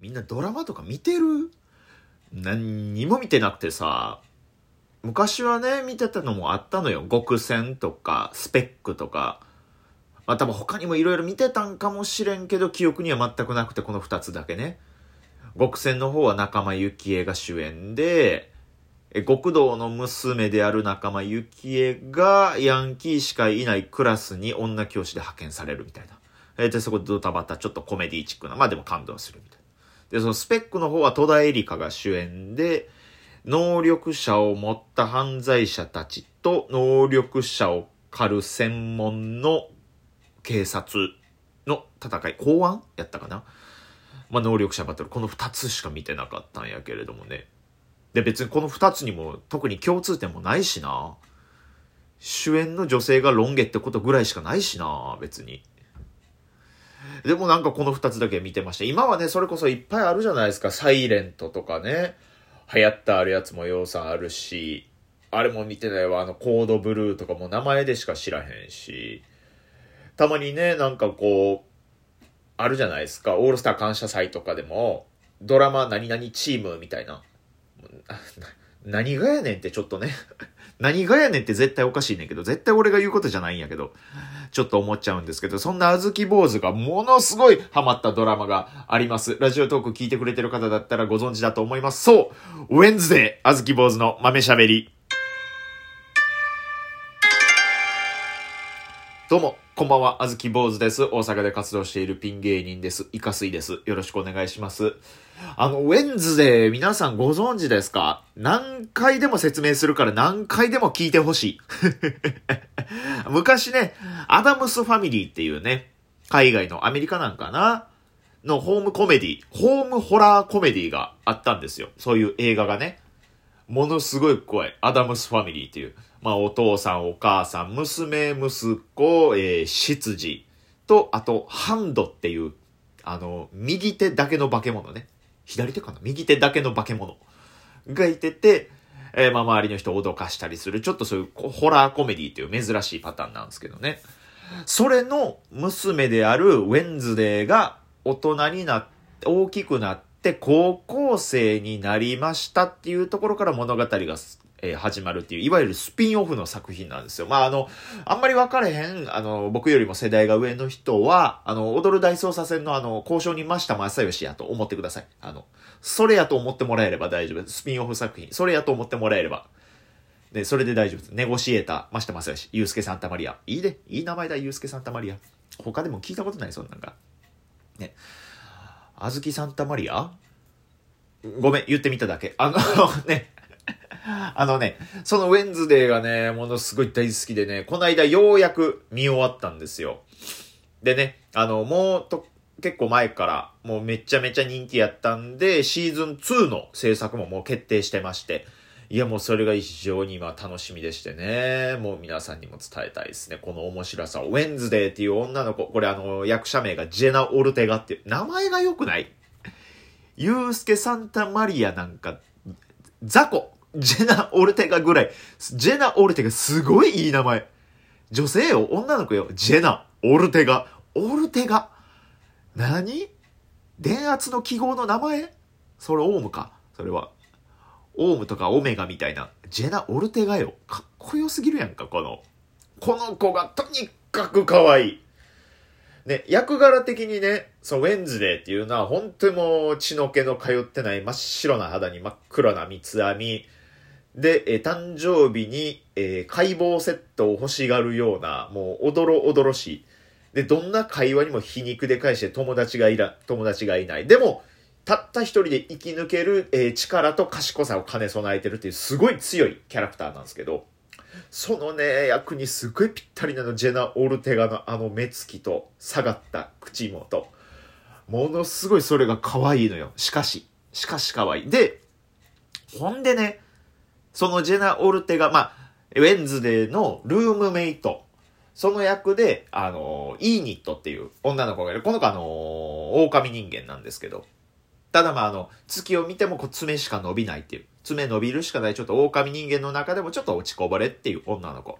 みんなドラマとか見てる？何にも見てなくてさ、昔はね、見てたのもあったのよ。極戦とか、スペックとか。まあ多分他にもいろいろ見てたんかもしれんけど、記憶には全くなくて、この二つだけね。極戦の方は仲間由紀恵が主演で、え極道の娘である仲間由紀恵がヤンキーしかいないクラスに女教師で派遣されるみたいな。えで、そこでドタバタちょっとコメディチックな、まあでも感動するみたいな。で、そのスペックの方は戸田恵梨香が主演で、能力者を持った犯罪者たちと能力者を狩る専門の警察の戦い、公安やったかな？まあ、能力者バトル、この二つしか見てなかったんやけれどもね。で、別にこの二つにも特に共通点もないしな。主演の女性がロン毛ってことぐらいしかないしな、別に。でもなんかこの二つだけ見てました。今はね、それこそいっぱいあるじゃないですか。サイレントとかね。流行ったあるやつも要素あるし、あれも見てないわ。あの、コードブルーとかも名前でしか知らへんし。たまにね、なんかこう、あるじゃないですか。オールスター感謝祭とかでも、ドラマ何々チームみたいな。何がやねんってちょっとね 何がやねんって絶対おかしいねんけど、絶対俺が言うことじゃないんやけど、ちょっと思っちゃうんですけど、そんなあずき坊主がものすごいハマったドラマがあります。ラジオトーク聞いてくれてる方だったらご存知だと思います。そう、ウェンズデー、あずき坊主の豆しゃべり。どうも、こんばんは、あずき坊主です。大阪で活動しているピン芸人です。イカスイです。よろしくお願いします。あの、ウェンズデー皆さんご存知ですか？何回でも説明するから何回でも聞いてほしい。昔ね、アダムスファミリーっていうね、海外のアメリカなんかな？のホームコメディ、ホームホラーコメディがあったんですよ。そういう映画がね。ものすごい怖い。アダムスファミリーっていう。まあ、お父さん、お母さん、娘、息子、えー、執事と、あと、ハンドっていう、あの、右手だけの化け物ね。左手かな？右手だけの化け物がいてて、えー、まあ周りの人を脅かしたりする、ちょっとそういうホラーコメディっていう珍しいパターンなんですけどね。それの娘であるウェンズデーが大人になって、大きくなって高校生になりましたっていうところから物語がえー、始まるっていう、いわゆるスピンオフの作品なんですよ。まあ、あの、あんまり分かれへん、あの、僕よりも世代が上の人は、あの、踊る大捜査線のあの、交渉人真下正義やと思ってください。あの、それやと思ってもらえれば大丈夫です。スピンオフ作品。それやと思ってもらえれば。で、それで大丈夫です。ネゴシエーター、真下正義、ユースケ・サンタマリア。いいね。いい名前だ、ユースケ・サンタマリア。他でも聞いたことない、そんなんか。ね。あずきサンタマリア？ごめん、言ってみただけ。あの ね、あのね、そのウェンズデーがね、ものすごい大好きでね、この間ようやく見終わったんですよ。でね、あの、もうと、結構前から、もうめちゃめちゃ人気やったんで、シーズン2の制作ももう決定してまして、いやもうそれが非常に今楽しみでしてね、もう皆さんにも伝えたいですね。この面白さを。ウェンズデーっていう女の子、これあの、役者名がジェナ・オルテガっていう、名前が良くない？ユースケ・サンタマリアなんか、雑魚ジェナ・オルテガぐらい。ジェナ・オルテガすごいいい名前。女性よ、女の子よ。ジェナ・オルテガ。オルテガ？何？電圧の記号の名前？それオウムか。それは。オウムとかオメガみたいな。ジェナ・オルテガよ。かっこよすぎるやんか、この。この子がとにかく可愛い。ね、役柄的にね、そのウェンズデーっていうのは本当にもう血の気の通ってない真っ白な肌に真っ黒な三つ編み、で、えー、誕生日に、えー、解剖セットを欲しがるような、もう、おどろおどろしい。で、どんな会話にも皮肉で返して友達がいら、友達がいない。でも、たった一人で生き抜ける、えー、力と賢さを兼ね備えてるっていうすごい強いキャラクターなんですけど、そのね、役にすごいぴったりなの、ジェナ・オルテガのあの目つきと下がった口元。ものすごいそれが可愛いのよ。しかし、しかし可愛い。で、ほんでね、そのジェナ・オルテが、まあ、ウェンズデーのルームメイト。その役で、あの、イーニットっていう女の子がいる。この子あの、狼人間なんですけど。ただまああの、月を見てもこう爪しか伸びないっていう。爪伸びるしかないちょっと狼人間の中でもちょっと落ちこぼれっていう女の子。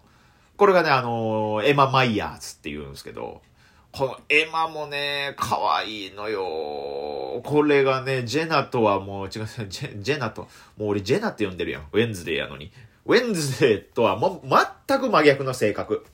これがね、あの、エマ・マイヤーズって言うんですけど、このエマもね、可愛いのよ。これがね、ジェナとはもう違う、ジェジェナと、もう俺ジェナって呼んでるやん。ウェンズデーやのに。ウェンズデーとはもう全く真逆の性格。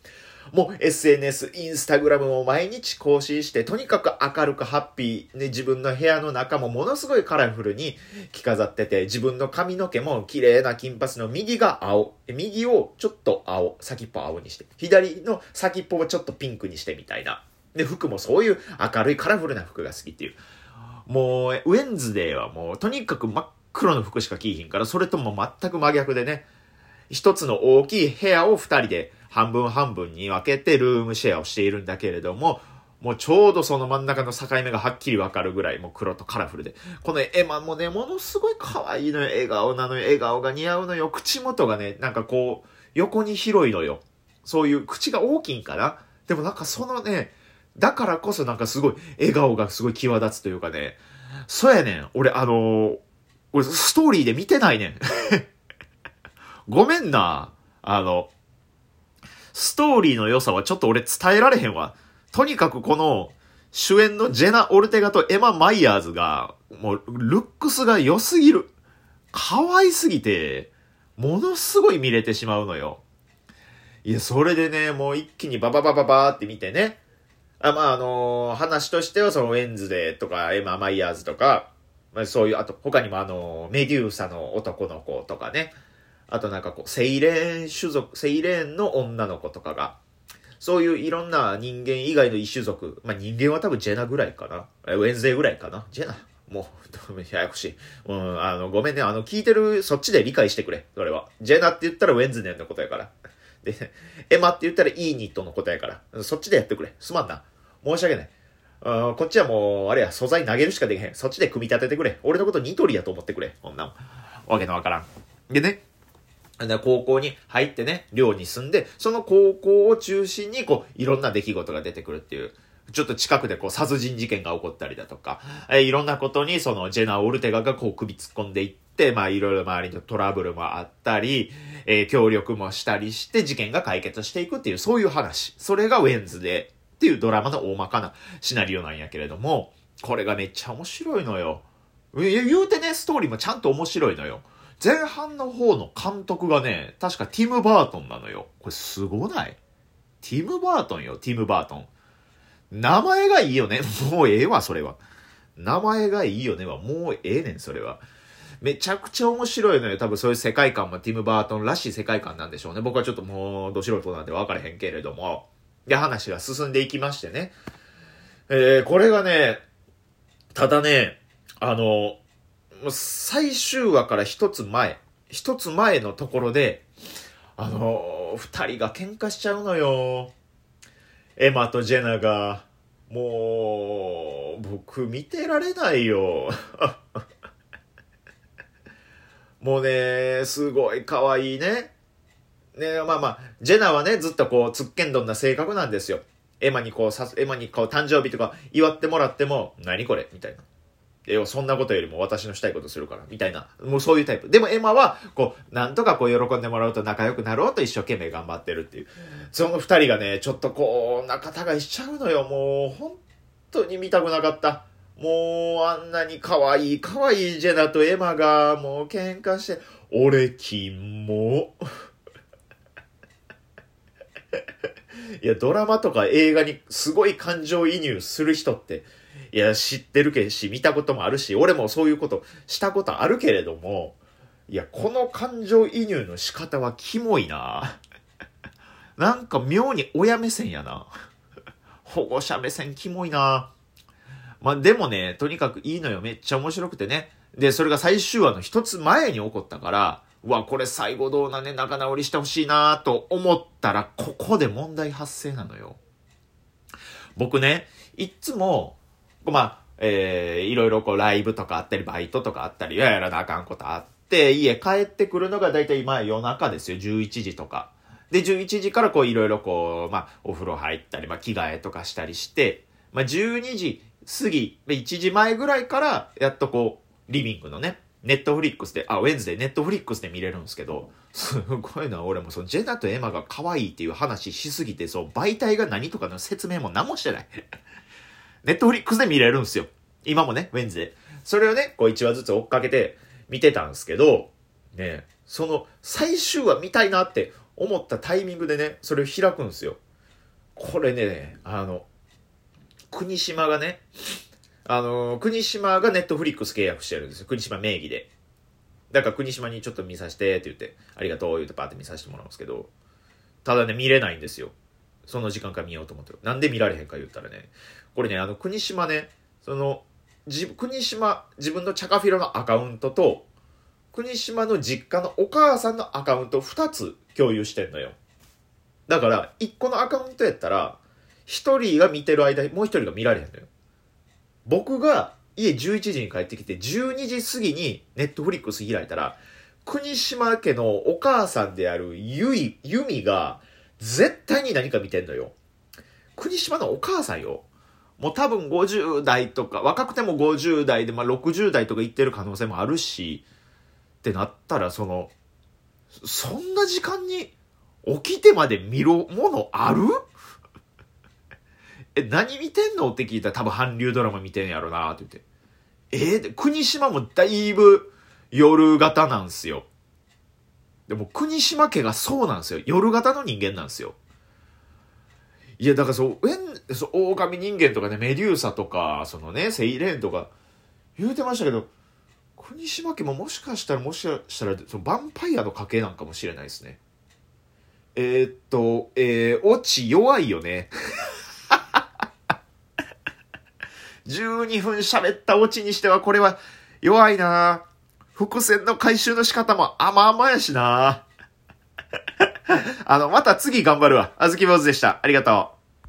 もう SNS、インスタグラムも毎日更新して、とにかく明るくハッピー、ね、自分の部屋の中もものすごいカラフルに着飾ってて、自分の髪の毛も綺麗な金髪の右が青、右をちょっと青、先っぽ青にして、左の先っぽをちょっとピンクにしてみたいな。で、服もそういう明るいカラフルな服が好きっていう。もう、ウェンズデーはもう、とにかく真っ黒の服しか着いひんから、それとも全く真逆でね、一つの大きい部屋を二人で半分半分に分けてルームシェアをしているんだけれども、もうちょうどその真ん中の境目がはっきりわかるぐらいもう黒とカラフルで。このエマもね、ものすごい可愛いのよ。笑顔なのよ。笑顔が似合うのよ。口元がね、なんかこう、横に広いのよ。そういう口が大きいんかなでもなんかそのね、だからこそなんかすごい笑顔がすごい際立つというかね。そうやねん。俺あのー、俺ストーリーで見てないねん。ごめんな。あの、ストーリーの良さはちょっと俺伝えられへんわ。とにかくこの、主演のジェナ・オルテガとエマ・マイヤーズが、もう、ルックスが良すぎる。可愛すぎて、ものすごい見れてしまうのよ。いや、それでね、もう一気にバババババーって見てね。あまあ、あのー、話としては、その、ウェンズデーとか、エマ・マイヤーズとか、まあ、そういう、あと、他にもあのー、メデューサの男の子とかね。あとなんかこう、セイレーン種族、セイレーンの女の子とかが、そういういろんな人間以外の異種族、まあ人間は多分ジェナぐらいかな。ウェンズデーぐらいかな。ジェナもう、ややこしい。うん、あの、ごめんね。あの、聞いてる、そっちで理解してくれ。それは。ジェナって言ったらウェンズデーのことやから。で、エマって言ったらイーニットのことやから。そっちでやってくれ。すまんな。申し訳ない。うん、こっちはもう、あれや、素材投げるしかできへん。そっちで組み立ててくれ。俺のことニトリやと思ってくれ。こんなわけのわからん。でね、高校に入ってね、寮に住んで、その高校を中心に、こう、いろんな出来事が出てくるっていう。ちょっと近くでこう殺人事件が起こったりだとか、え、いろんなことにそのジェナ・オルテガがこう首突っ込んでいって、まあいろいろ周りのトラブルもあったり、えー、協力もしたりして事件が解決していくっていうそういう話。それがウェンズでっていうドラマの大まかなシナリオなんやけれども、これがめっちゃ面白いのよ。言うてね、ストーリーもちゃんと面白いのよ。前半の方の監督がね、確かティム・バートンなのよ。これすごない？ティム・バートンよ、ティム・バートン。名前がいいよね。もうええわ、それは。名前がいいよねは、もうええねん、それは。めちゃくちゃ面白いのよ。多分そういう世界観もティム・バートンらしい世界観なんでしょうね。僕はちょっともう、ど素人なんで分からへんけれども。で、話が進んでいきましてね。えー、これがね、ただね、あの、最終話から一つ前、一つ前のところで、あの、二人が喧嘩しちゃうのよ。エマとジェナが。もう、僕見てられないよ。もうね、すごい可愛いね。ね、まあまあ、ジェナはね、ずっとこう、つっけんどんな性格なんですよ。エマにこう、さエマにこう、誕生日とか祝ってもらっても、何これみたいな。え、そんなことよりも私のしたいことするから、みたいな。もうそういうタイプ。でもエマは、こう、なんとかこう喜んでもらうと仲良くなろうと一生懸命頑張ってるっていう。その二人がね、ちょっとこう、仲違いしちゃうのよ。もう、本当に見たくなかった。もう、あんなに可愛い可愛いジェナとエマが、もう喧嘩して、俺、キモ。いや、ドラマとか映画にすごい感情移入する人って、いや、知ってるけし、見たこともあるし、俺もそういうことしたことあるけれども、いや、この感情移入の仕方はキモいな。なんか妙に親目線やな。保護者目線キモいな。まあ、でもね、とにかくいいのよ。めっちゃ面白くてね。で、それが最終話の一つ前に起こったから、うわ、これ最後どうなね、仲直りしてほしいなと思ったら、ここで問題発生なのよ。僕ね、いっつも、まあ、えー、いろいろこうライブとかあったり、バイトとかあったり、やらなあかんことあって、家帰ってくるのがだいたい今夜中ですよ、11時とか。で、11時からこういろいろこう、まあ、お風呂入ったり、まあ、着替えとかしたりして、まあ、12時過ぎ、1時前ぐらいから、やっとこう、リビングのね、ネットフリックスで、あ、ウェンズでネットフリックスで見れるんですけど、すごいな、俺もそのジェナとエマが可愛いっていう話しすぎて、そう、媒体が何とかの説明も何もしてない。ネットフリックスで見れるんですよ。今もね、ウェンズで。それをね、こう1話ずつ追っかけて見てたんですけど、ね、その最終話見たいなって思ったタイミングでね、それを開くんですよ。これね、あの、国島がね、あの、国島がネットフリックス契約してるんですよ。国島名義で。だから国島にちょっと見させてって言って、ありがとう言ってパーって見させてもらうんですけど、ただね、見れないんですよ。その時間から見ようと思ってる。なんで見られへんか言ったらね、これね、あの、国島ね、その、じ国島、自分のチャカフィロのアカウントと、国島の実家のお母さんのアカウント2つ共有してんのよ。だから、1個のアカウントやったら、1人が見てる間にもう1人が見られへんのよ。僕が家11時に帰ってきて、12時過ぎにネットフリックス開いたら、国島家のお母さんであるゆい、ゆみが、絶対に何か見てんのよ。国島のお母さんよ。もう多分50代とか、若くても50代で、まあ60代とか行ってる可能性もあるし、ってなったら、その、そんな時間に起きてまで見るものある？え、何見てんの？って聞いたら多分韓流ドラマ見てんやろなって言って。えー、国島もだいぶ夜型なんすよ。でも国島家がそうなんですよ。夜型の人間なんですよ。いや、だからそう、えん、そう、狼人間とかね、メデューサとか、そのね、セイレーンとか、言うてましたけど、国島家ももしかしたら、もしかしたら、そのヴァンパイアの家系なんかもしれないですね。えー、っと、えー、オチ弱いよね。12分喋ったオチにしてはこれは弱いな伏線の回収の仕方も甘々やしな あの、また次頑張るわ。あずき坊主でした。ありがとう。